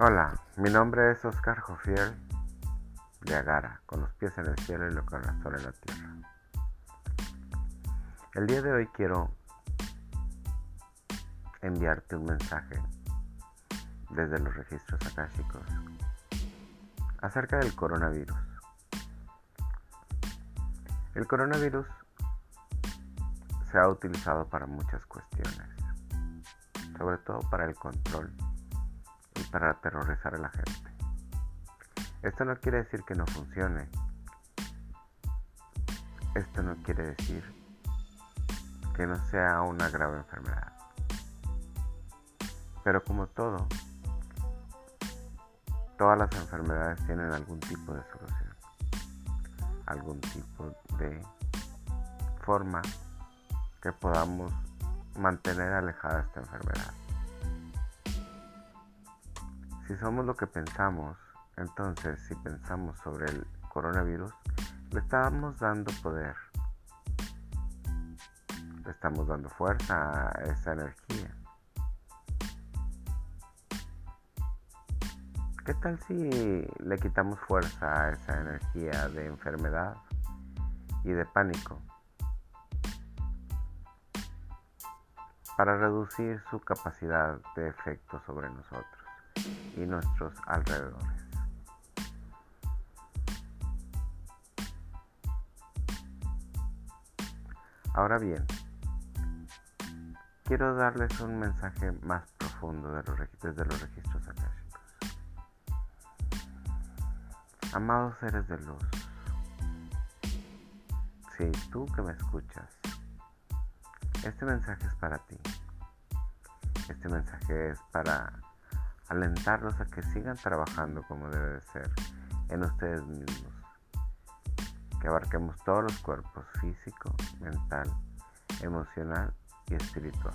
Hola, mi nombre es Oscar Jofiel de Agara, con los pies en el cielo y el corazón en la tierra. El día de hoy quiero enviarte un mensaje desde los registros akáshicos acerca del coronavirus. El coronavirus se ha utilizado para muchas cuestiones, sobre todo para el control para aterrorizar a la gente. Esto no quiere decir que no funcione. Esto no quiere decir que no sea una grave enfermedad. Pero como todo, todas las enfermedades tienen algún tipo de solución, algún tipo de forma que podamos mantener alejada esta enfermedad. Si somos lo que pensamos, entonces si pensamos sobre el coronavirus, le estamos dando poder, le estamos dando fuerza a esa energía. ¿Qué tal si le quitamos fuerza a esa energía de enfermedad y de pánico? para reducir su capacidad de efecto sobre nosotros y nuestros alrededores. Ahora bien, quiero darles un mensaje más profundo de los, desde los registros akáshicos. Amados seres de luz, si tú que me escuchas este mensaje es para ti. Este mensaje es para alentarlos a que sigan trabajando como debe de ser en ustedes mismos. Que abarquemos todos los cuerpos físico, mental, emocional y espiritual.